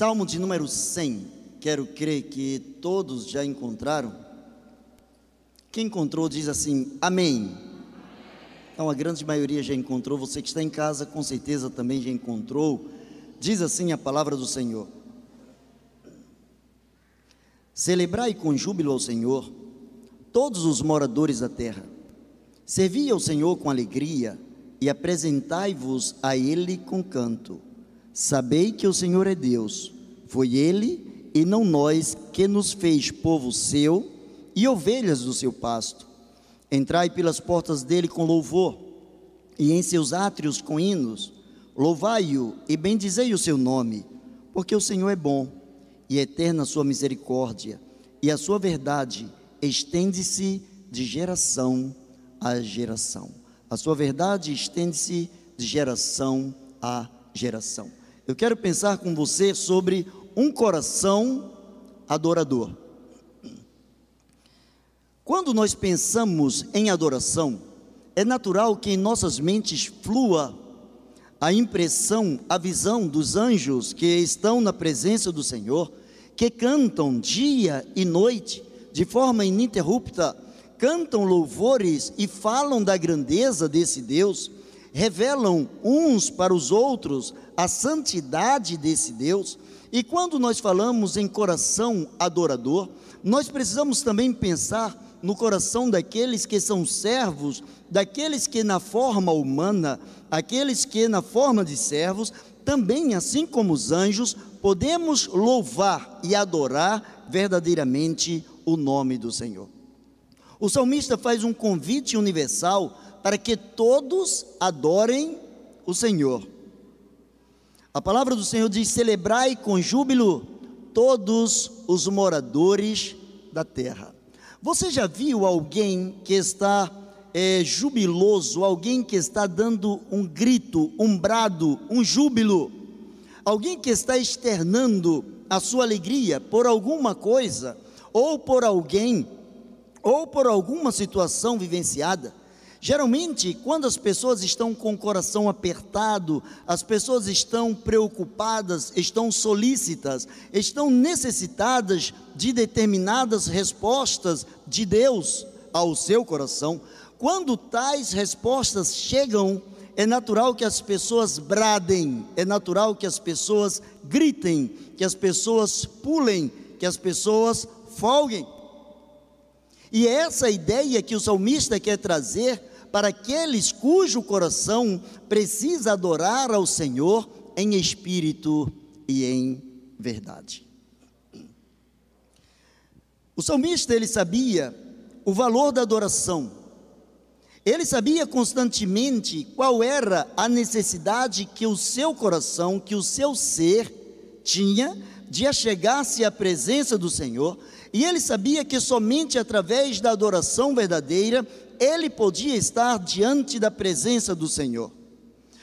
Salmo de número 100. Quero crer que todos já encontraram. Quem encontrou diz assim: Amém. Então a grande maioria já encontrou. Você que está em casa, com certeza também já encontrou. Diz assim a palavra do Senhor: Celebrai com júbilo ao Senhor todos os moradores da terra. Servi ao Senhor com alegria e apresentai-vos a Ele com canto. Sabei que o Senhor é Deus, foi Ele e não nós que nos fez povo seu e ovelhas do seu pasto. Entrai pelas portas dele com louvor e em seus átrios com hinos. Louvai-o e bendizei o seu nome, porque o Senhor é bom e eterna a sua misericórdia, e a sua verdade estende-se de geração a geração. A sua verdade estende-se de geração a geração. Eu quero pensar com você sobre um coração adorador. Quando nós pensamos em adoração, é natural que em nossas mentes flua a impressão, a visão dos anjos que estão na presença do Senhor, que cantam dia e noite de forma ininterrupta cantam louvores e falam da grandeza desse Deus, revelam uns para os outros a santidade desse Deus. E quando nós falamos em coração adorador, nós precisamos também pensar no coração daqueles que são servos, daqueles que na forma humana, aqueles que na forma de servos, também, assim como os anjos, podemos louvar e adorar verdadeiramente o nome do Senhor. O salmista faz um convite universal para que todos adorem o Senhor. A palavra do Senhor diz: celebrai com júbilo todos os moradores da terra. Você já viu alguém que está é, jubiloso, alguém que está dando um grito, um brado, um júbilo, alguém que está externando a sua alegria por alguma coisa ou por alguém ou por alguma situação vivenciada. Geralmente, quando as pessoas estão com o coração apertado, as pessoas estão preocupadas, estão solícitas, estão necessitadas de determinadas respostas de Deus ao seu coração. Quando tais respostas chegam, é natural que as pessoas bradem, é natural que as pessoas gritem, que as pessoas pulem, que as pessoas folguem. E é essa ideia que o salmista quer trazer para aqueles cujo coração precisa adorar ao Senhor em espírito e em verdade. O salmista ele sabia o valor da adoração. Ele sabia constantemente qual era a necessidade que o seu coração, que o seu ser tinha de achegar-se à presença do Senhor e ele sabia que somente através da adoração verdadeira ele podia estar diante da presença do Senhor.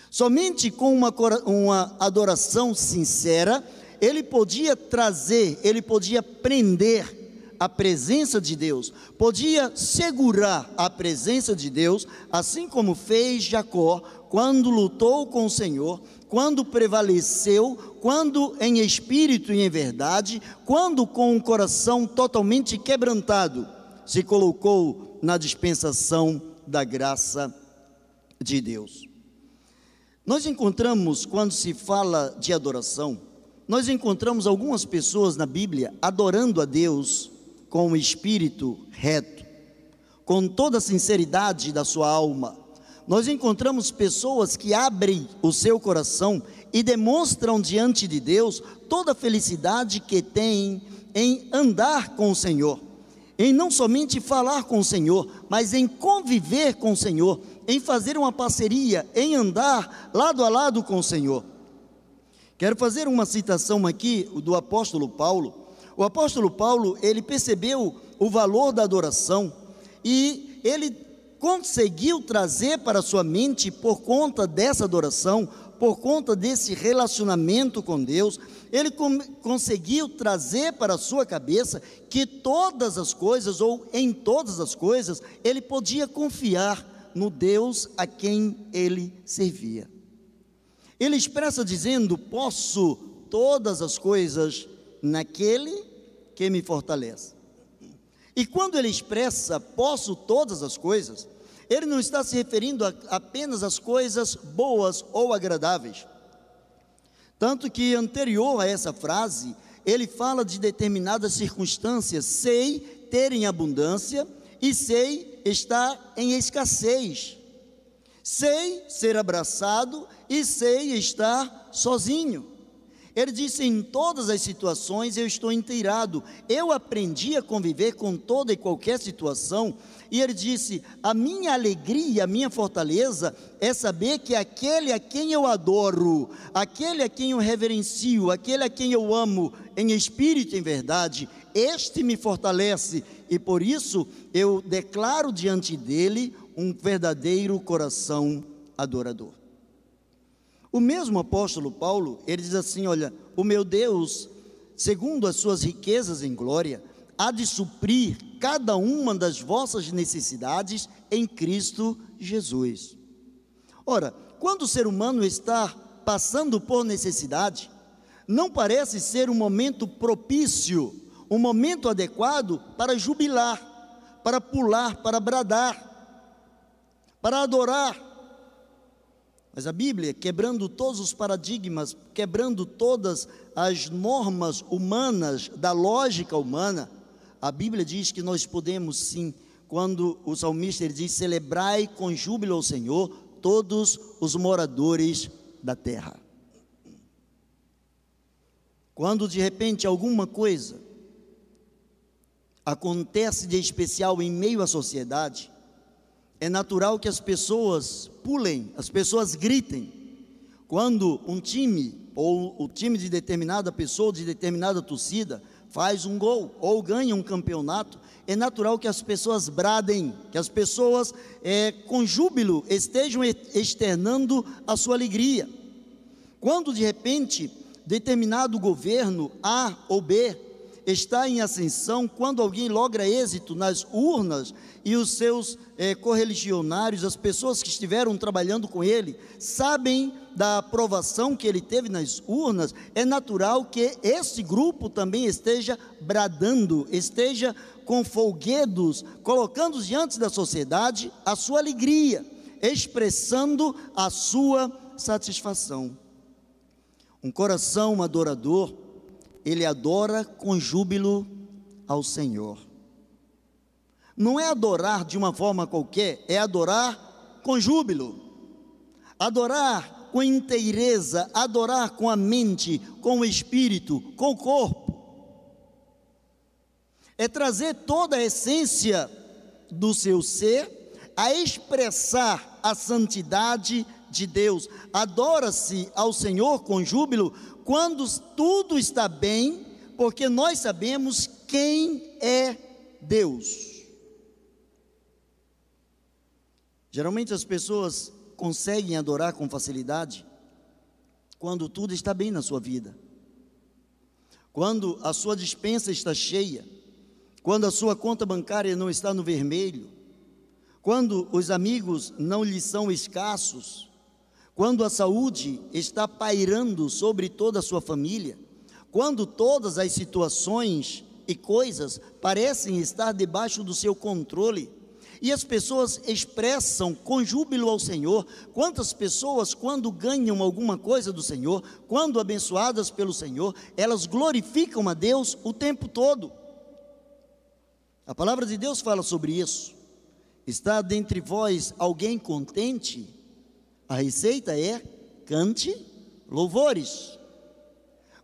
Somente com uma, uma adoração sincera, ele podia trazer, ele podia prender a presença de Deus, podia segurar a presença de Deus, assim como fez Jacó quando lutou com o Senhor, quando prevaleceu, quando em espírito e em verdade, quando com um coração totalmente quebrantado, se colocou na dispensação da graça de Deus. Nós encontramos, quando se fala de adoração, nós encontramos algumas pessoas na Bíblia adorando a Deus com o espírito reto, com toda a sinceridade da sua alma. Nós encontramos pessoas que abrem o seu coração e demonstram diante de Deus toda a felicidade que têm em andar com o Senhor, em não somente falar com o Senhor, mas em conviver com o Senhor, em fazer uma parceria, em andar lado a lado com o Senhor. Quero fazer uma citação aqui do apóstolo Paulo. O apóstolo Paulo, ele percebeu o valor da adoração e ele conseguiu trazer para sua mente, por conta dessa adoração, por conta desse relacionamento com Deus, ele conseguiu trazer para a sua cabeça que todas as coisas, ou em todas as coisas, ele podia confiar no Deus a quem ele servia. Ele expressa dizendo: Posso todas as coisas naquele que me fortalece. E quando ele expressa posso todas as coisas, ele não está se referindo a, apenas às coisas boas ou agradáveis. Tanto que anterior a essa frase, ele fala de determinadas circunstâncias, sei ter em abundância e sei estar em escassez. Sei ser abraçado e sei estar sozinho. Ele disse: em todas as situações eu estou inteirado. Eu aprendi a conviver com toda e qualquer situação. E ele disse: a minha alegria, a minha fortaleza é saber que aquele a quem eu adoro, aquele a quem eu reverencio, aquele a quem eu amo em espírito e em verdade, este me fortalece. E por isso eu declaro diante dele um verdadeiro coração adorador. O mesmo apóstolo Paulo, ele diz assim: Olha, o meu Deus, segundo as suas riquezas em glória, há de suprir cada uma das vossas necessidades em Cristo Jesus. Ora, quando o ser humano está passando por necessidade, não parece ser um momento propício, um momento adequado para jubilar, para pular, para bradar, para adorar, mas a Bíblia, quebrando todos os paradigmas, quebrando todas as normas humanas, da lógica humana, a Bíblia diz que nós podemos sim, quando o salmista diz: celebrai com júbilo ao Senhor todos os moradores da terra. Quando de repente alguma coisa acontece de especial em meio à sociedade, é natural que as pessoas pulem, as pessoas gritem. Quando um time, ou o time de determinada pessoa, de determinada torcida, faz um gol ou ganha um campeonato, é natural que as pessoas bradem, que as pessoas é, com júbilo estejam externando a sua alegria. Quando de repente determinado governo A ou B está em ascensão, quando alguém logra êxito nas urnas e os seus é, correligionários, as pessoas que estiveram trabalhando com ele, sabem da aprovação que ele teve nas urnas, é natural que esse grupo também esteja bradando, esteja com folguedos, colocando diante da sociedade a sua alegria, expressando a sua satisfação. Um coração adorador, ele adora com júbilo ao Senhor não é adorar de uma forma qualquer, é adorar com júbilo, adorar com inteireza, adorar com a mente, com o espírito, com o corpo. É trazer toda a essência do seu ser a expressar a santidade de Deus. Adora-se ao Senhor com júbilo quando tudo está bem, porque nós sabemos quem é Deus. Geralmente as pessoas conseguem adorar com facilidade quando tudo está bem na sua vida. Quando a sua dispensa está cheia, quando a sua conta bancária não está no vermelho, quando os amigos não lhe são escassos, quando a saúde está pairando sobre toda a sua família, quando todas as situações e coisas parecem estar debaixo do seu controle, e as pessoas expressam com júbilo ao Senhor. Quantas pessoas, quando ganham alguma coisa do Senhor, quando abençoadas pelo Senhor, elas glorificam a Deus o tempo todo. A palavra de Deus fala sobre isso. Está dentre vós alguém contente? A receita é cante louvores.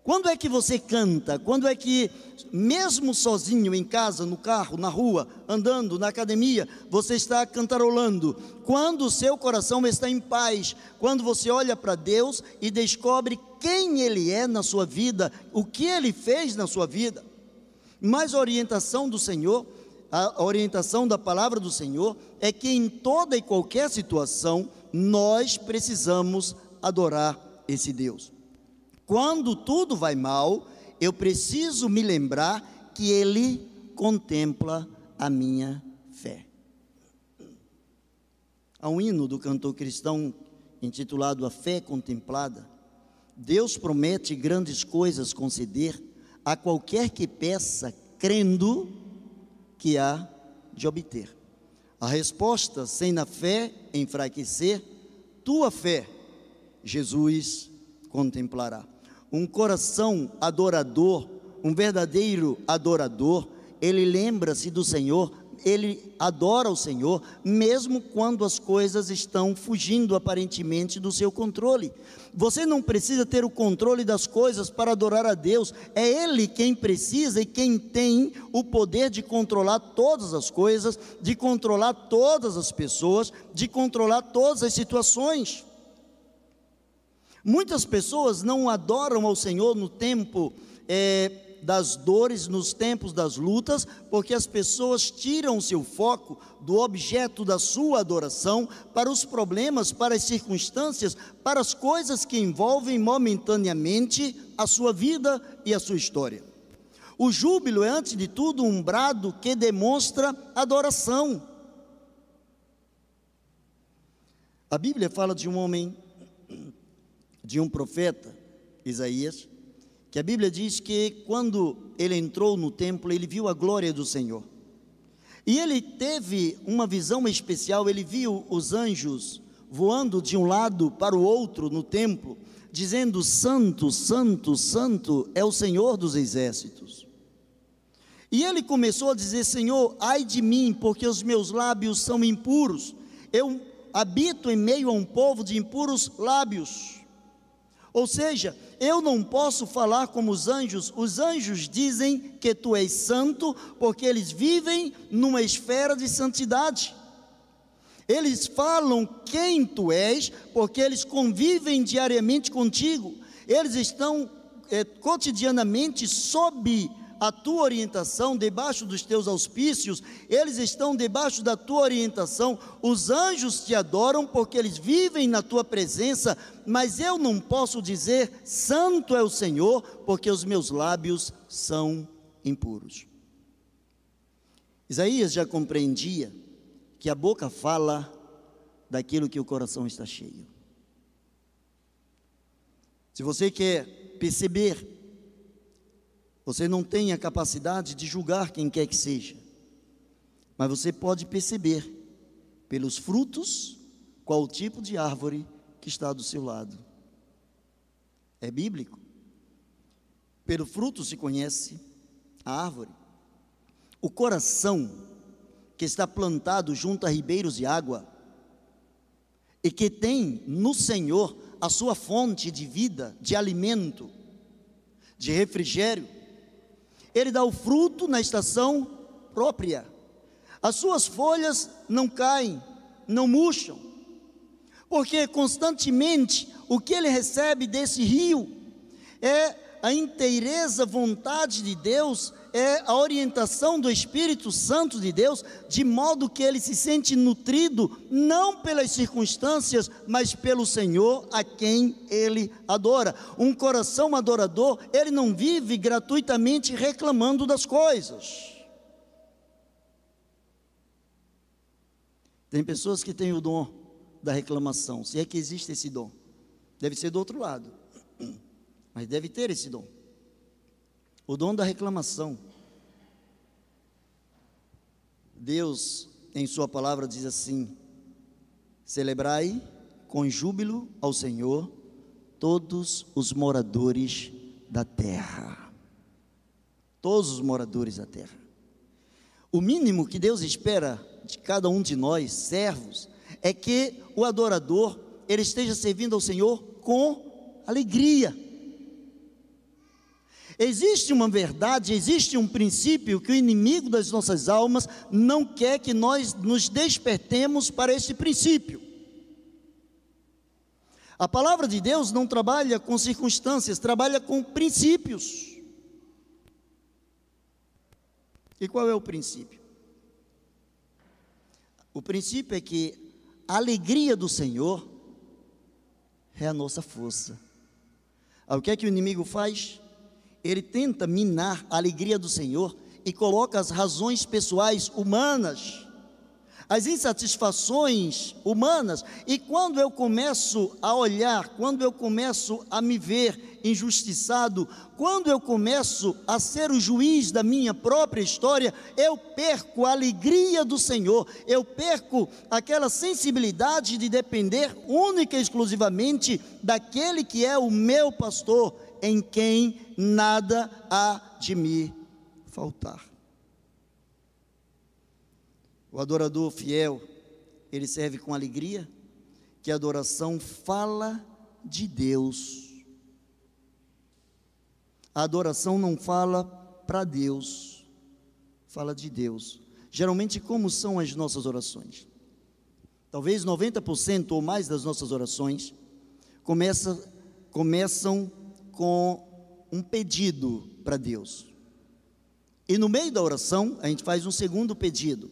Quando é que você canta? Quando é que, mesmo sozinho em casa, no carro, na rua, andando, na academia, você está cantarolando? Quando o seu coração está em paz, quando você olha para Deus e descobre quem Ele é na sua vida, o que Ele fez na sua vida. Mas a orientação do Senhor, a orientação da palavra do Senhor, é que em toda e qualquer situação, nós precisamos adorar esse Deus. Quando tudo vai mal, eu preciso me lembrar que Ele contempla a minha fé. Há um hino do cantor cristão intitulado A Fé Contemplada, Deus promete grandes coisas conceder a qualquer que peça, crendo que há de obter. A resposta, sem na fé enfraquecer, tua fé, Jesus contemplará. Um coração adorador, um verdadeiro adorador, ele lembra-se do Senhor ele adora o Senhor, mesmo quando as coisas estão fugindo aparentemente do seu controle. Você não precisa ter o controle das coisas para adorar a Deus, é Ele quem precisa e quem tem o poder de controlar todas as coisas, de controlar todas as pessoas, de controlar todas as situações. Muitas pessoas não adoram ao Senhor no tempo. É, das dores, nos tempos das lutas, porque as pessoas tiram seu foco do objeto da sua adoração para os problemas, para as circunstâncias, para as coisas que envolvem momentaneamente a sua vida e a sua história. O júbilo é, antes de tudo, um brado que demonstra adoração. A Bíblia fala de um homem, de um profeta, Isaías, que a Bíblia diz que quando ele entrou no templo, ele viu a glória do Senhor. E ele teve uma visão especial, ele viu os anjos voando de um lado para o outro no templo, dizendo: Santo, Santo, Santo é o Senhor dos exércitos. E ele começou a dizer: Senhor, ai de mim, porque os meus lábios são impuros. Eu habito em meio a um povo de impuros lábios. Ou seja, eu não posso falar como os anjos. Os anjos dizem que tu és santo porque eles vivem numa esfera de santidade. Eles falam quem tu és porque eles convivem diariamente contigo. Eles estão é, cotidianamente sob a tua orientação, debaixo dos teus auspícios, eles estão debaixo da tua orientação. Os anjos te adoram porque eles vivem na tua presença, mas eu não posso dizer santo é o Senhor, porque os meus lábios são impuros. Isaías já compreendia que a boca fala daquilo que o coração está cheio. Se você quer perceber você não tem a capacidade de julgar quem quer que seja, mas você pode perceber pelos frutos qual o tipo de árvore que está do seu lado. É bíblico. Pelo fruto se conhece a árvore. O coração que está plantado junto a ribeiros de água e que tem no Senhor a sua fonte de vida, de alimento, de refrigério, ele dá o fruto na estação própria. As suas folhas não caem, não murcham, porque constantemente o que ele recebe desse rio é a inteireza vontade de Deus, é a orientação do Espírito Santo de Deus, de modo que ele se sente nutrido não pelas circunstâncias, mas pelo Senhor a quem ele adora. Um coração adorador, ele não vive gratuitamente reclamando das coisas. Tem pessoas que têm o dom da reclamação, se é que existe esse dom, deve ser do outro lado mas deve ter esse dom. O dom da reclamação. Deus, em Sua palavra, diz assim: celebrai com júbilo ao Senhor todos os moradores da terra. Todos os moradores da terra. O mínimo que Deus espera de cada um de nós, servos, é que o adorador ele esteja servindo ao Senhor com alegria. Existe uma verdade, existe um princípio que o inimigo das nossas almas não quer que nós nos despertemos para esse princípio. A palavra de Deus não trabalha com circunstâncias, trabalha com princípios. E qual é o princípio? O princípio é que a alegria do Senhor é a nossa força. O que é que o inimigo faz? Ele tenta minar a alegria do Senhor e coloca as razões pessoais humanas, as insatisfações humanas, e quando eu começo a olhar, quando eu começo a me ver injustiçado, quando eu começo a ser o juiz da minha própria história, eu perco a alegria do Senhor, eu perco aquela sensibilidade de depender única e exclusivamente daquele que é o meu pastor, em quem nada há de me faltar. O adorador fiel, ele serve com alegria, que a adoração fala de Deus. A adoração não fala para Deus, fala de Deus. Geralmente, como são as nossas orações? Talvez 90% ou mais das nossas orações começa, começam com um pedido para Deus. E no meio da oração, a gente faz um segundo pedido.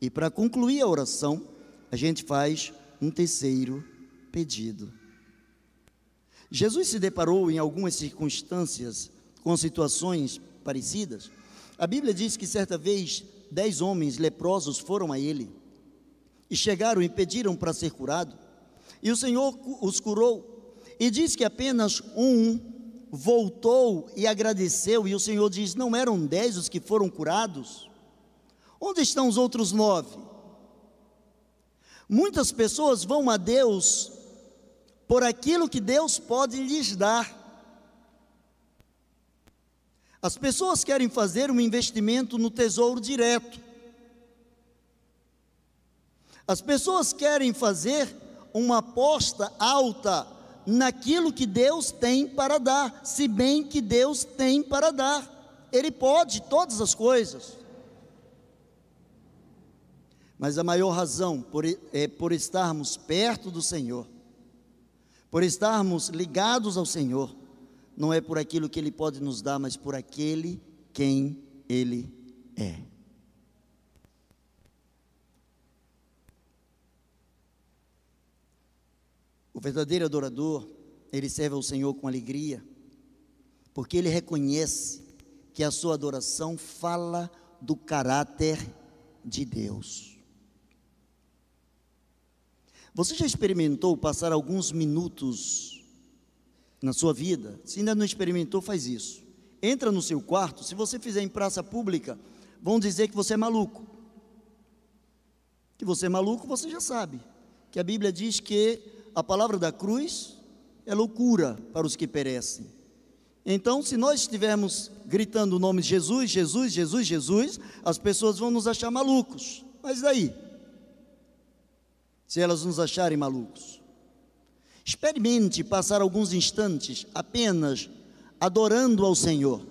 E para concluir a oração, a gente faz um terceiro pedido. Jesus se deparou em algumas circunstâncias com situações parecidas. A Bíblia diz que certa vez dez homens leprosos foram a ele e chegaram e pediram para ser curado. E o Senhor os curou. E diz que apenas um voltou e agradeceu. E o Senhor diz: Não eram dez os que foram curados? Onde estão os outros nove? Muitas pessoas vão a Deus por aquilo que Deus pode lhes dar. As pessoas querem fazer um investimento no tesouro direto. As pessoas querem fazer uma aposta alta naquilo que Deus tem para dar, se bem que Deus tem para dar. Ele pode todas as coisas. Mas a maior razão por, é por estarmos perto do Senhor, por estarmos ligados ao Senhor, não é por aquilo que Ele pode nos dar, mas por aquele quem Ele é. O verdadeiro adorador, ele serve ao Senhor com alegria, porque ele reconhece que a sua adoração fala do caráter de Deus. Você já experimentou passar alguns minutos na sua vida? Se ainda não experimentou, faz isso. Entra no seu quarto, se você fizer em praça pública, vão dizer que você é maluco. Que você é maluco, você já sabe. Que a Bíblia diz que a palavra da cruz é loucura para os que perecem. Então, se nós estivermos gritando o nome de Jesus, Jesus, Jesus, Jesus, as pessoas vão nos achar malucos. Mas daí? se elas nos acharem malucos. Experimente passar alguns instantes apenas adorando ao Senhor,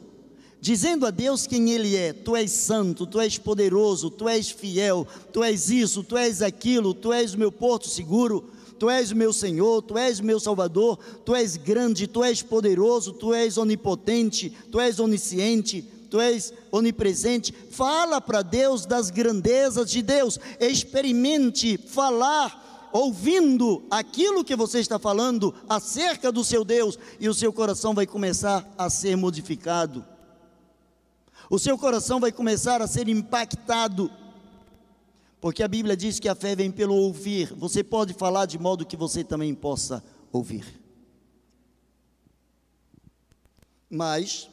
dizendo a Deus quem Ele é: Tu és santo, Tu és poderoso, Tu és fiel, Tu és isso, Tu és aquilo, Tu és o meu porto seguro, Tu és o meu Senhor, Tu és o meu Salvador, Tu és grande, Tu és poderoso, Tu és onipotente, Tu és onisciente, tu és onipresente. Fala para Deus das grandezas de Deus. Experimente falar ouvindo aquilo que você está falando acerca do seu Deus e o seu coração vai começar a ser modificado. O seu coração vai começar a ser impactado. Porque a Bíblia diz que a fé vem pelo ouvir. Você pode falar de modo que você também possa ouvir. Mas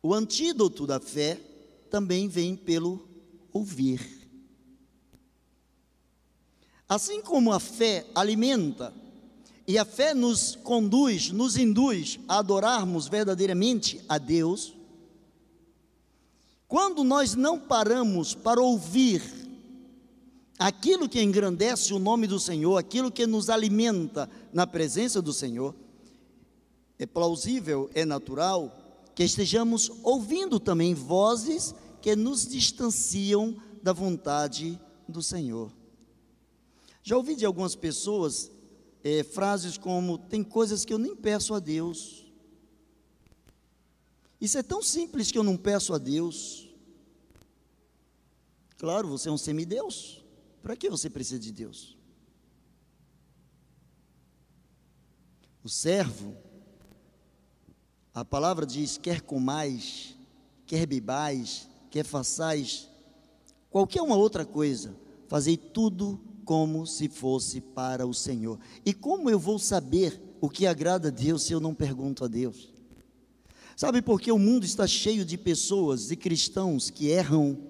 o antídoto da fé também vem pelo ouvir. Assim como a fé alimenta e a fé nos conduz, nos induz a adorarmos verdadeiramente a Deus, quando nós não paramos para ouvir aquilo que engrandece o nome do Senhor, aquilo que nos alimenta na presença do Senhor, é plausível, é natural que estejamos ouvindo também vozes que nos distanciam da vontade do Senhor. Já ouvi de algumas pessoas é, frases como: tem coisas que eu nem peço a Deus. Isso é tão simples que eu não peço a Deus. Claro, você é um semideus. Para que você precisa de Deus? O servo a palavra diz: quer comais, quer bebais, quer façais, qualquer uma outra coisa, fazei tudo como se fosse para o Senhor. E como eu vou saber o que agrada a Deus se eu não pergunto a Deus? Sabe por que o mundo está cheio de pessoas e cristãos que erram?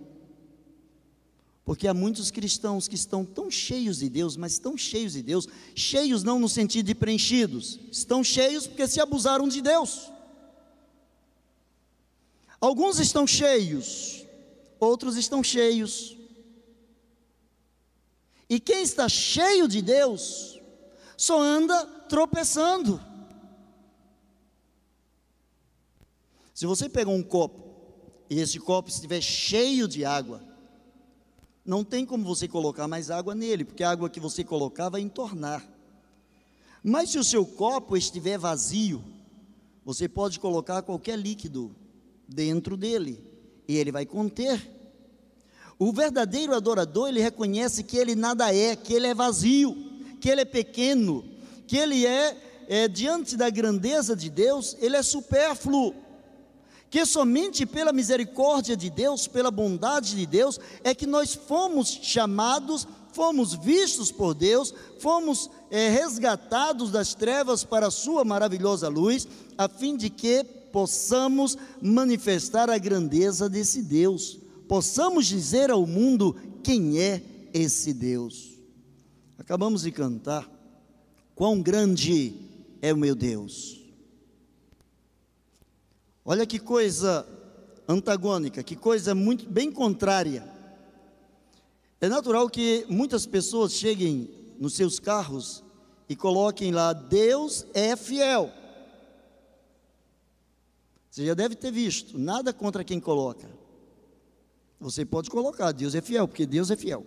Porque há muitos cristãos que estão tão cheios de Deus, mas tão cheios de Deus, cheios não no sentido de preenchidos, estão cheios porque se abusaram de Deus. Alguns estão cheios, outros estão cheios. E quem está cheio de Deus, só anda tropeçando. Se você pegar um copo, e esse copo estiver cheio de água, não tem como você colocar mais água nele, porque a água que você colocar vai entornar. Mas se o seu copo estiver vazio, você pode colocar qualquer líquido dentro dele, e ele vai conter o verdadeiro adorador, ele reconhece que ele nada é, que ele é vazio, que ele é pequeno, que ele é, é diante da grandeza de Deus, ele é supérfluo. Que somente pela misericórdia de Deus, pela bondade de Deus, é que nós fomos chamados, fomos vistos por Deus, fomos é, resgatados das trevas para a Sua maravilhosa luz, a fim de que possamos manifestar a grandeza desse Deus possamos dizer ao mundo quem é esse Deus. Acabamos de cantar, quão grande é o meu Deus. Olha que coisa antagônica, que coisa muito bem contrária. É natural que muitas pessoas cheguem nos seus carros e coloquem lá: Deus é fiel. Você já deve ter visto, nada contra quem coloca. Você pode colocar, Deus é fiel, porque Deus é fiel.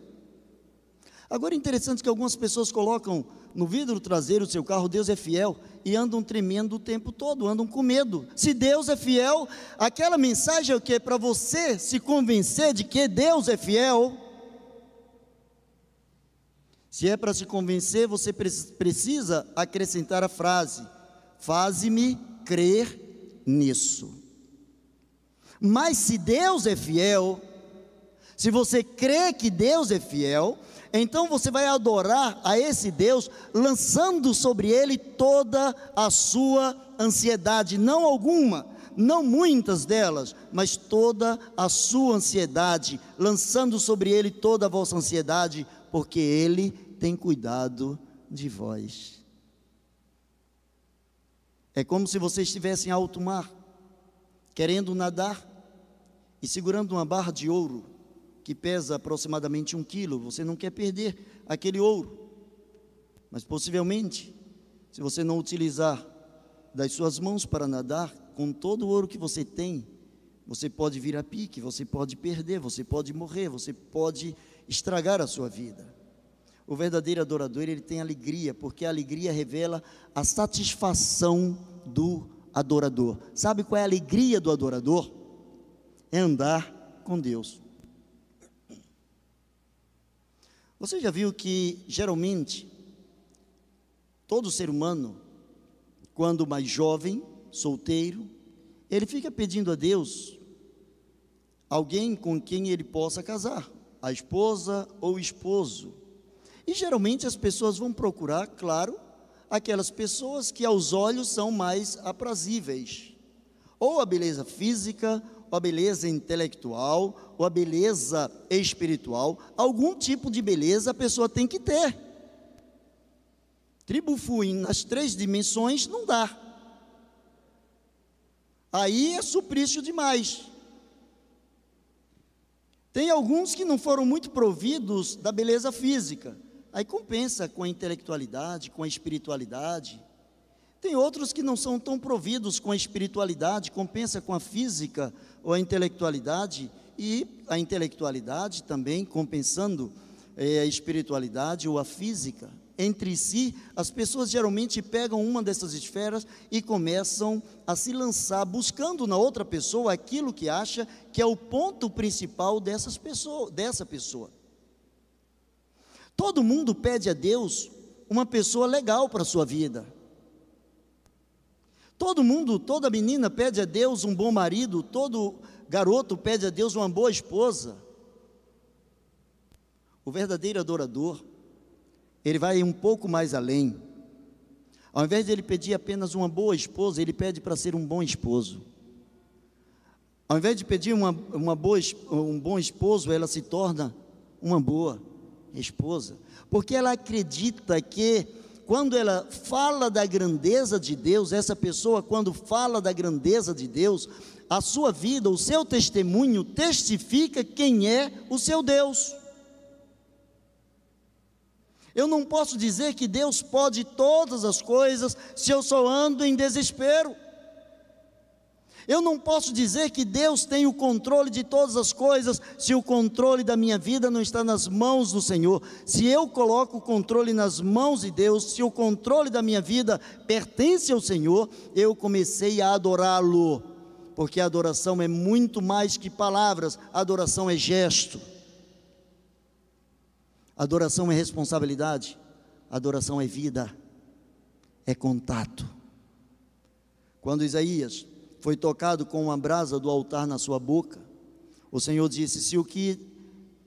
Agora é interessante que algumas pessoas colocam no vidro traseiro do seu carro, Deus é fiel, e andam tremendo o tempo todo, andam com medo. Se Deus é fiel, aquela mensagem é o que? Para você se convencer de que Deus é fiel. Se é para se convencer, você precisa acrescentar a frase: faze-me crer nisso. Mas se Deus é fiel, se você crê que Deus é fiel, então você vai adorar a esse Deus, lançando sobre ele toda a sua ansiedade, não alguma, não muitas delas, mas toda a sua ansiedade, lançando sobre ele toda a vossa ansiedade, porque ele tem cuidado de vós. É como se você estivesse em alto mar, querendo nadar e segurando uma barra de ouro que pesa aproximadamente um quilo, você não quer perder aquele ouro. Mas possivelmente, se você não utilizar das suas mãos para nadar, com todo o ouro que você tem, você pode vir a pique, você pode perder, você pode morrer, você pode estragar a sua vida. O verdadeiro adorador, ele tem alegria, porque a alegria revela a satisfação do adorador. Sabe qual é a alegria do adorador? É andar com Deus. Você já viu que, geralmente, todo ser humano, quando mais jovem, solteiro, ele fica pedindo a Deus alguém com quem ele possa casar, a esposa ou o esposo. E geralmente as pessoas vão procurar, claro, aquelas pessoas que aos olhos são mais aprazíveis, ou a beleza física, ou a beleza intelectual, ou a beleza espiritual, algum tipo de beleza a pessoa tem que ter. Tribufuim nas três dimensões não dá. Aí é suprício demais. Tem alguns que não foram muito providos da beleza física. Aí compensa com a intelectualidade, com a espiritualidade. Tem outros que não são tão providos com a espiritualidade, compensa com a física ou a intelectualidade, e a intelectualidade também compensando é, a espiritualidade ou a física. Entre si, as pessoas geralmente pegam uma dessas esferas e começam a se lançar buscando na outra pessoa aquilo que acha que é o ponto principal dessas pessoa, dessa pessoa. Todo mundo pede a Deus uma pessoa legal para a sua vida. Todo mundo, toda menina pede a Deus um bom marido, todo garoto pede a Deus uma boa esposa. O verdadeiro adorador, ele vai um pouco mais além. Ao invés de ele pedir apenas uma boa esposa, ele pede para ser um bom esposo. Ao invés de pedir uma, uma boa, um bom esposo, ela se torna uma boa esposa. Porque ela acredita que quando ela fala da grandeza de Deus, essa pessoa, quando fala da grandeza de Deus, a sua vida, o seu testemunho testifica quem é o seu Deus. Eu não posso dizer que Deus pode todas as coisas se eu só ando em desespero. Eu não posso dizer que Deus tem o controle de todas as coisas se o controle da minha vida não está nas mãos do Senhor. Se eu coloco o controle nas mãos de Deus, se o controle da minha vida pertence ao Senhor, eu comecei a adorá-lo. Porque a adoração é muito mais que palavras, a adoração é gesto. Adoração é responsabilidade, adoração é vida, é contato. Quando Isaías foi tocado com uma brasa do altar na sua boca, o Senhor disse: Se o que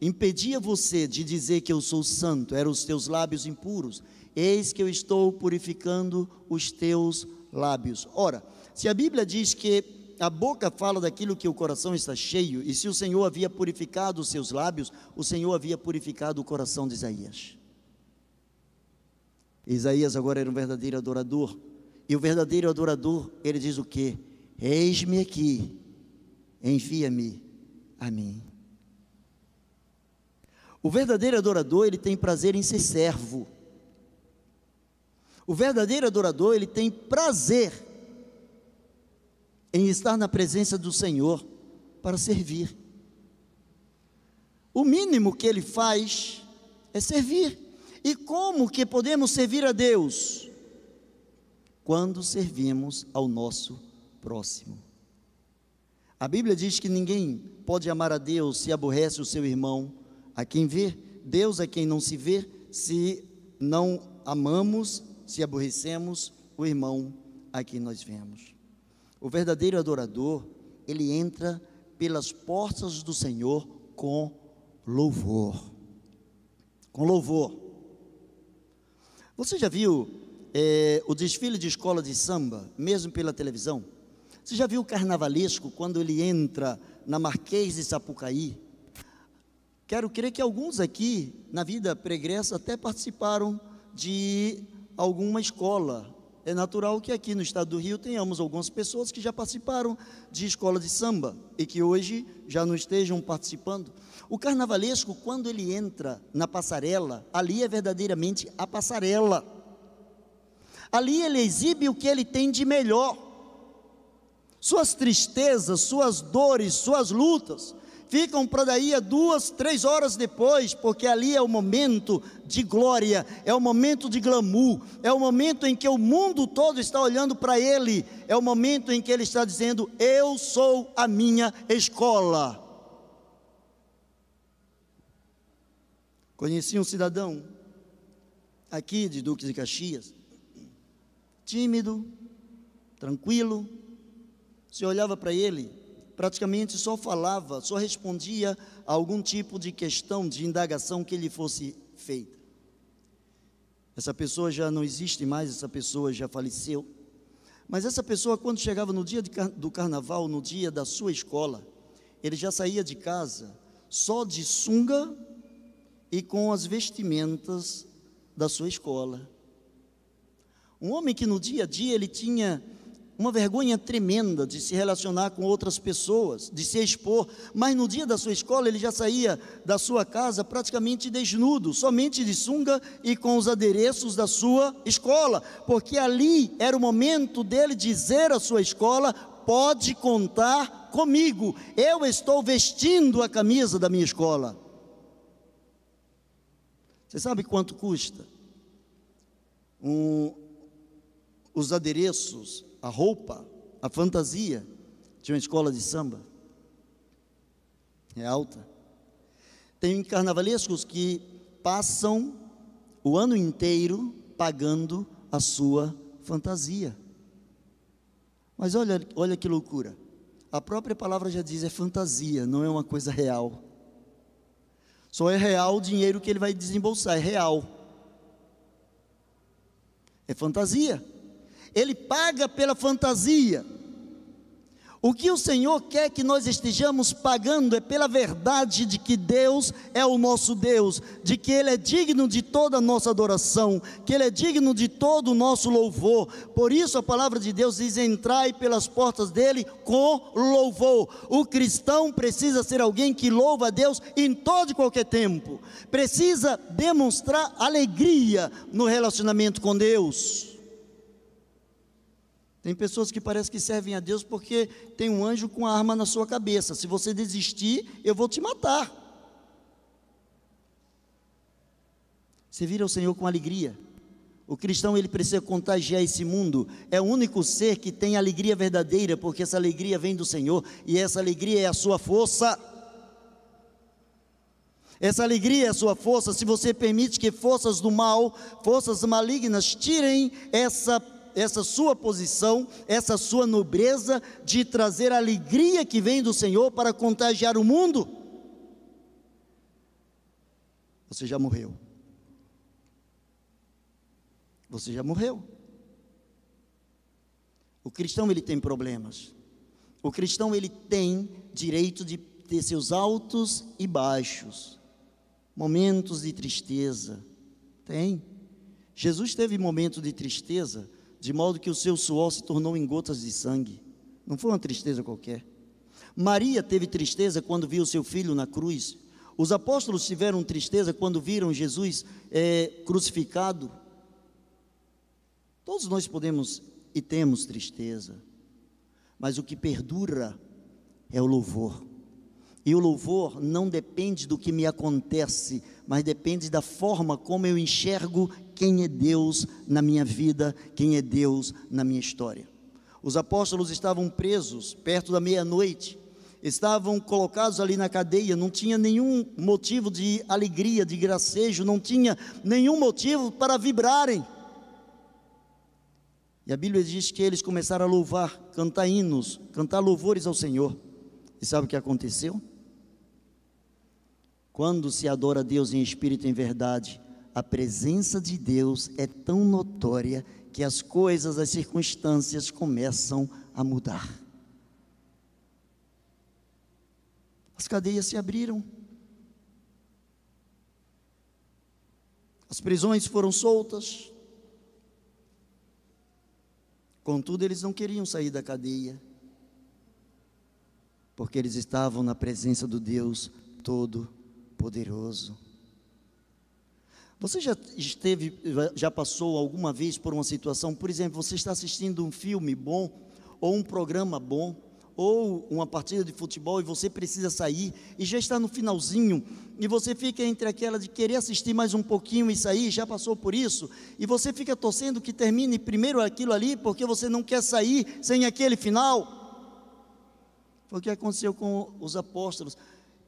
impedia você de dizer que eu sou santo eram os teus lábios impuros, eis que eu estou purificando os teus lábios. Ora, se a Bíblia diz que a boca fala daquilo que o coração está cheio, e se o Senhor havia purificado os seus lábios, o Senhor havia purificado o coração de Isaías. Isaías agora era um verdadeiro adorador, e o verdadeiro adorador, ele diz o que? Eis-me aqui, envia-me a mim. O verdadeiro adorador, ele tem prazer em ser servo. O verdadeiro adorador, ele tem prazer em estar na presença do Senhor para servir. O mínimo que ele faz é servir. E como que podemos servir a Deus? Quando servimos ao nosso próximo. A Bíblia diz que ninguém pode amar a Deus se aborrece o seu irmão, a quem vê, Deus a quem não se vê, se não amamos, se aborrecemos o irmão a quem nós vemos. O verdadeiro adorador, ele entra pelas portas do Senhor com louvor. Com louvor. Você já viu é, o desfile de escola de samba, mesmo pela televisão? Você já viu o carnavalesco quando ele entra na Marquês de Sapucaí? Quero crer que alguns aqui, na vida pregressa, até participaram de alguma escola. É natural que aqui no estado do Rio tenhamos algumas pessoas que já participaram de escola de samba e que hoje já não estejam participando. O carnavalesco, quando ele entra na passarela, ali é verdadeiramente a passarela. Ali ele exibe o que ele tem de melhor suas tristezas, suas dores, suas lutas, ficam para daí a duas, três horas depois, porque ali é o momento de glória, é o momento de glamour, é o momento em que o mundo todo está olhando para ele, é o momento em que ele está dizendo: Eu sou a minha escola. Conheci um cidadão aqui de Duques de Caxias, tímido, tranquilo, você olhava para ele, praticamente só falava, só respondia a algum tipo de questão, de indagação que lhe fosse feita. Essa pessoa já não existe mais, essa pessoa já faleceu. Mas essa pessoa, quando chegava no dia car do carnaval, no dia da sua escola, ele já saía de casa só de sunga e com as vestimentas da sua escola. Um homem que no dia a dia ele tinha uma vergonha tremenda de se relacionar com outras pessoas, de se expor, mas no dia da sua escola ele já saía da sua casa praticamente desnudo, somente de sunga e com os adereços da sua escola, porque ali era o momento dele dizer à sua escola: pode contar comigo, eu estou vestindo a camisa da minha escola. Você sabe quanto custa? Um, os adereços a roupa, a fantasia de uma escola de samba. É alta. Tem carnavalescos que passam o ano inteiro pagando a sua fantasia. Mas olha, olha que loucura. A própria palavra já diz é fantasia, não é uma coisa real. Só é real o dinheiro que ele vai desembolsar, é real. É fantasia. Ele paga pela fantasia. O que o Senhor quer que nós estejamos pagando é pela verdade de que Deus é o nosso Deus, de que Ele é digno de toda a nossa adoração, que Ele é digno de todo o nosso louvor. Por isso a palavra de Deus diz: entrai pelas portas dele com louvor. O cristão precisa ser alguém que louva a Deus em todo e qualquer tempo, precisa demonstrar alegria no relacionamento com Deus. Tem pessoas que parecem que servem a Deus porque tem um anjo com a arma na sua cabeça. Se você desistir, eu vou te matar. Você vira o Senhor com alegria. O cristão ele precisa contagiar esse mundo. É o único ser que tem alegria verdadeira, porque essa alegria vem do Senhor e essa alegria é a sua força. Essa alegria é a sua força. Se você permite que forças do mal, forças malignas tirem essa essa sua posição, essa sua nobreza de trazer a alegria que vem do Senhor para contagiar o mundo, você já morreu. Você já morreu. O cristão ele tem problemas. O cristão ele tem direito de ter seus altos e baixos, momentos de tristeza. Tem. Jesus teve momentos de tristeza de modo que o seu suor se tornou em gotas de sangue. Não foi uma tristeza qualquer. Maria teve tristeza quando viu seu filho na cruz. Os apóstolos tiveram tristeza quando viram Jesus é, crucificado. Todos nós podemos e temos tristeza, mas o que perdura é o louvor. E o louvor não depende do que me acontece, mas depende da forma como eu enxergo quem é Deus na minha vida, quem é Deus na minha história. Os apóstolos estavam presos perto da meia-noite, estavam colocados ali na cadeia, não tinha nenhum motivo de alegria, de gracejo, não tinha nenhum motivo para vibrarem. E a Bíblia diz que eles começaram a louvar, cantar hinos, cantar louvores ao Senhor. E sabe o que aconteceu? Quando se adora a Deus em espírito e em verdade, a presença de Deus é tão notória que as coisas, as circunstâncias começam a mudar. As cadeias se abriram. As prisões foram soltas. Contudo, eles não queriam sair da cadeia, porque eles estavam na presença do Deus Todo poderoso. Você já esteve, já passou alguma vez por uma situação, por exemplo, você está assistindo um filme bom, ou um programa bom, ou uma partida de futebol e você precisa sair e já está no finalzinho e você fica entre aquela de querer assistir mais um pouquinho e sair, já passou por isso, e você fica torcendo que termine primeiro aquilo ali porque você não quer sair sem aquele final. Foi o que aconteceu com os apóstolos.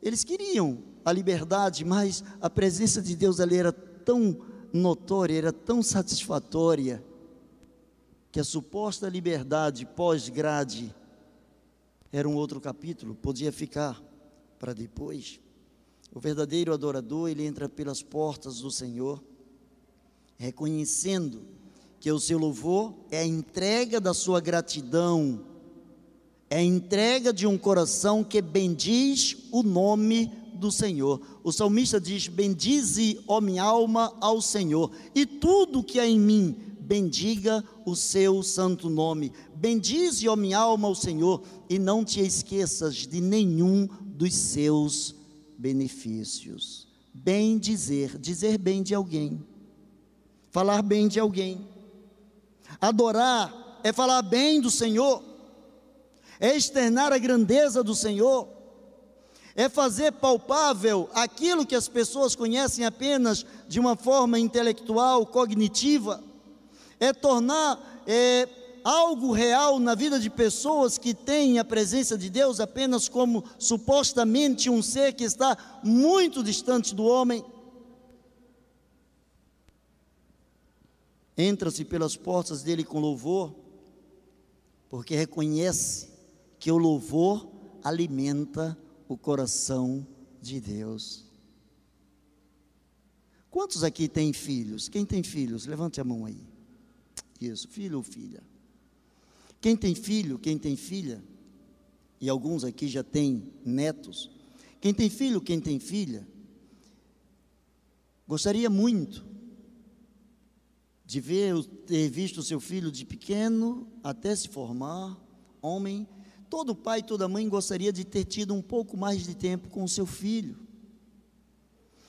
Eles queriam a liberdade, mas a presença de Deus ali era tão notória, era tão satisfatória, que a suposta liberdade pós-grade era um outro capítulo, podia ficar para depois. O verdadeiro adorador, ele entra pelas portas do Senhor, reconhecendo que o seu louvor é a entrega da sua gratidão é a entrega de um coração que bendiz o nome do Senhor. O salmista diz: Bendize, ó minha alma, ao Senhor, e tudo que há em mim, bendiga o seu santo nome. Bendize, ó minha alma, ao Senhor, e não te esqueças de nenhum dos seus benefícios. Bem dizer, dizer bem de alguém, falar bem de alguém. Adorar é falar bem do Senhor é externar a grandeza do Senhor, é fazer palpável aquilo que as pessoas conhecem apenas de uma forma intelectual, cognitiva, é tornar é, algo real na vida de pessoas que têm a presença de Deus apenas como supostamente um ser que está muito distante do homem. Entra-se pelas portas dele com louvor, porque reconhece que o louvor alimenta o coração de Deus. Quantos aqui têm filhos? Quem tem filhos? Levante a mão aí. Isso, filho ou filha. Quem tem filho, quem tem filha, e alguns aqui já têm netos. Quem tem filho, quem tem filha, gostaria muito de ver, ter visto seu filho de pequeno até se formar, homem. Todo pai, toda mãe gostaria de ter tido um pouco mais de tempo com o seu filho.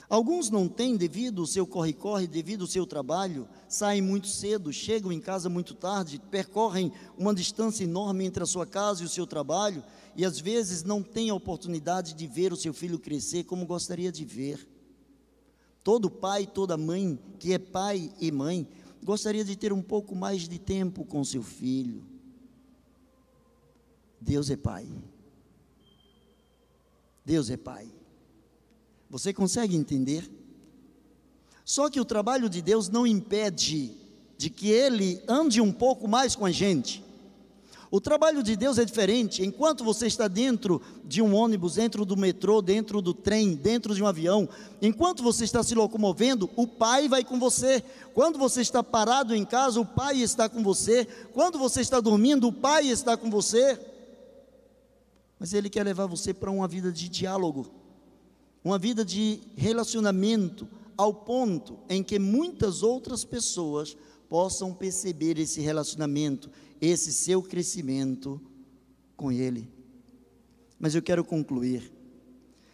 Alguns não têm devido ao seu corre-corre, devido ao seu trabalho, saem muito cedo, chegam em casa muito tarde, percorrem uma distância enorme entre a sua casa e o seu trabalho, e às vezes não têm a oportunidade de ver o seu filho crescer como gostaria de ver. Todo pai, toda mãe que é pai e mãe, gostaria de ter um pouco mais de tempo com seu filho. Deus é pai. Deus é pai. Você consegue entender? Só que o trabalho de Deus não impede de que ele ande um pouco mais com a gente. O trabalho de Deus é diferente. Enquanto você está dentro de um ônibus, dentro do metrô, dentro do trem, dentro de um avião, enquanto você está se locomovendo, o Pai vai com você. Quando você está parado em casa, o Pai está com você. Quando você está dormindo, o Pai está com você. Mas Ele quer levar você para uma vida de diálogo uma vida de relacionamento ao ponto em que muitas outras pessoas possam perceber esse relacionamento, esse seu crescimento com Ele. Mas eu quero concluir.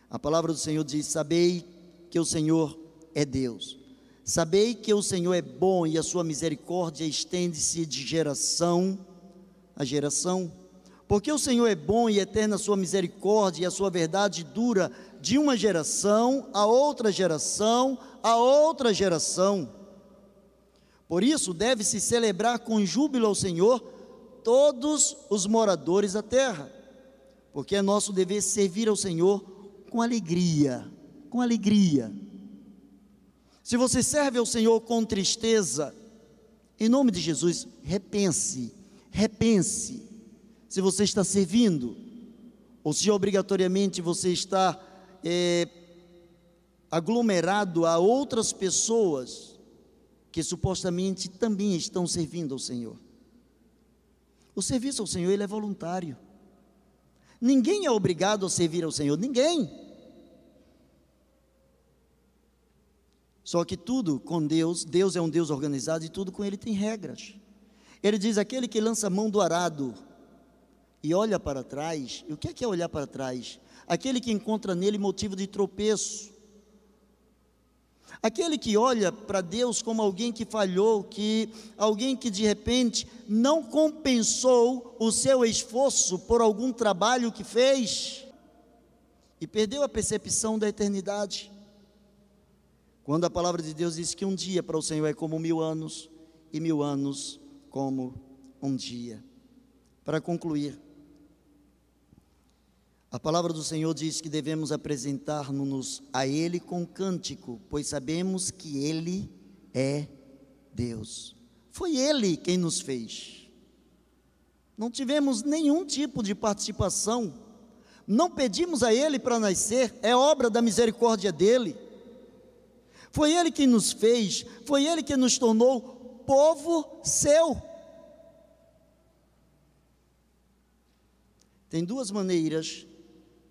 A palavra do Senhor diz: Sabei que o Senhor é Deus. Sabei que o Senhor é bom e a sua misericórdia estende-se de geração a geração. Porque o Senhor é bom e eterna a sua misericórdia e a sua verdade dura de uma geração a outra geração a outra geração. Por isso, deve-se celebrar com júbilo ao Senhor todos os moradores da terra, porque é nosso dever servir ao Senhor com alegria, com alegria. Se você serve ao Senhor com tristeza, em nome de Jesus, repense, repense se você está servindo, ou se obrigatoriamente você está é, aglomerado a outras pessoas que supostamente também estão servindo ao Senhor. O serviço ao Senhor ele é voluntário. Ninguém é obrigado a servir ao Senhor, ninguém. Só que tudo com Deus, Deus é um Deus organizado e tudo com Ele tem regras. Ele diz: aquele que lança a mão do arado e olha para trás, e o que é, que é olhar para trás? aquele que encontra nele motivo de tropeço, aquele que olha para Deus como alguém que falhou, que alguém que de repente não compensou o seu esforço por algum trabalho que fez e perdeu a percepção da eternidade. Quando a palavra de Deus diz que um dia para o Senhor é como mil anos e mil anos como um dia. Para concluir, a palavra do Senhor diz que devemos apresentar-nos a Ele com cântico, pois sabemos que Ele é Deus. Foi Ele quem nos fez. Não tivemos nenhum tipo de participação, não pedimos a Ele para nascer, é obra da misericórdia dEle. Foi Ele quem nos fez, foi Ele que nos tornou povo seu. Tem duas maneiras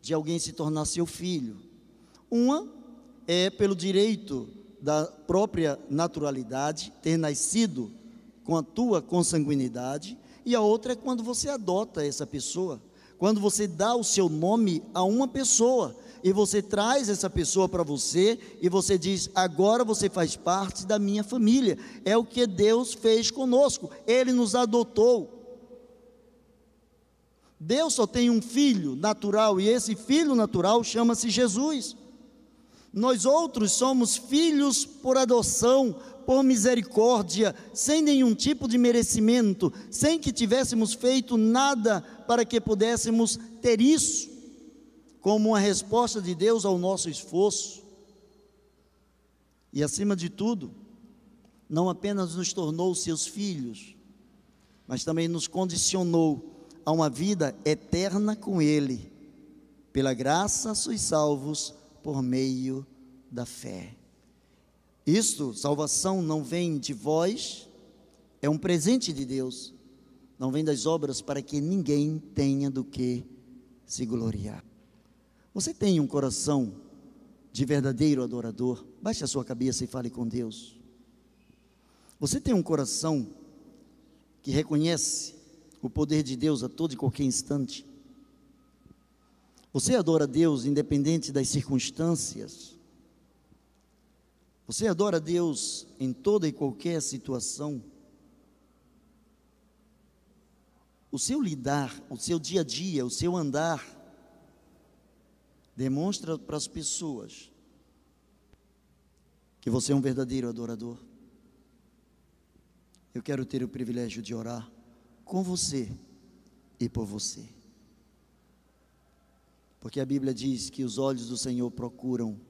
de alguém se tornar seu filho. Uma é pelo direito da própria naturalidade, ter nascido com a tua consanguinidade, e a outra é quando você adota essa pessoa, quando você dá o seu nome a uma pessoa e você traz essa pessoa para você e você diz: agora você faz parte da minha família. É o que Deus fez conosco, Ele nos adotou. Deus só tem um filho natural e esse filho natural chama-se Jesus. Nós outros somos filhos por adoção, por misericórdia, sem nenhum tipo de merecimento, sem que tivéssemos feito nada para que pudéssemos ter isso, como uma resposta de Deus ao nosso esforço. E acima de tudo, não apenas nos tornou seus filhos, mas também nos condicionou a uma vida eterna com Ele. Pela graça sois salvos por meio da fé. Isto, salvação não vem de vós, é um presente de Deus, não vem das obras para que ninguém tenha do que se gloriar. Você tem um coração de verdadeiro adorador? Baixe a sua cabeça e fale com Deus. Você tem um coração que reconhece o poder de Deus a todo e qualquer instante? Você adora Deus independente das circunstâncias? Você adora Deus em toda e qualquer situação? O seu lidar, o seu dia a dia, o seu andar, demonstra para as pessoas que você é um verdadeiro adorador. Eu quero ter o privilégio de orar com você e por você. Porque a Bíblia diz que os olhos do Senhor procuram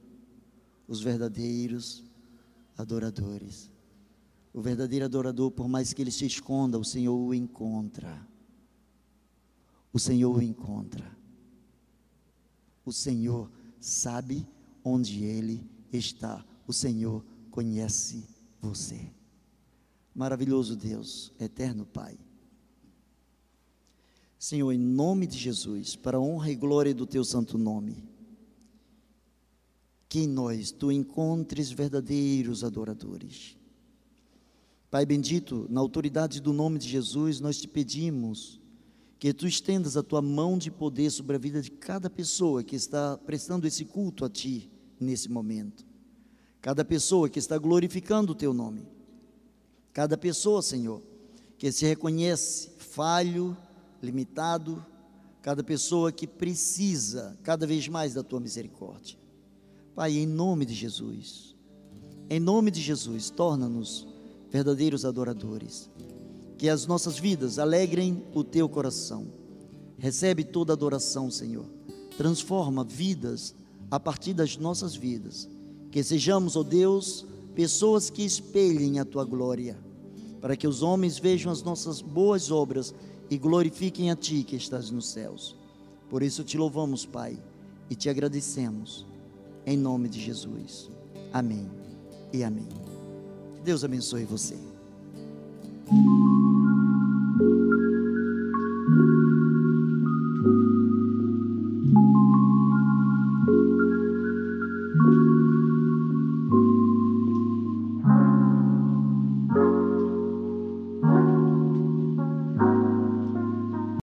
os verdadeiros adoradores. O verdadeiro adorador, por mais que ele se esconda, o Senhor o encontra. O Senhor o encontra. O Senhor sabe onde ele está. O Senhor conhece você. Maravilhoso Deus, eterno Pai. Senhor, em nome de Jesus, para a honra e glória do teu santo nome, que em nós tu encontres verdadeiros adoradores. Pai bendito, na autoridade do nome de Jesus, nós te pedimos que tu estendas a tua mão de poder sobre a vida de cada pessoa que está prestando esse culto a ti nesse momento. Cada pessoa que está glorificando o teu nome. Cada pessoa, Senhor, que se reconhece falho, limitado, cada pessoa que precisa cada vez mais da tua misericórdia. Pai, em nome de Jesus, em nome de Jesus, torna-nos verdadeiros adoradores. Que as nossas vidas alegrem o teu coração. Recebe toda adoração, Senhor. Transforma vidas a partir das nossas vidas. Que sejamos, ó oh Deus, pessoas que espelhem a tua glória, para que os homens vejam as nossas boas obras e glorifiquem a ti que estás nos céus. Por isso te louvamos, Pai, e te agradecemos em nome de Jesus. Amém e amém. Deus abençoe você.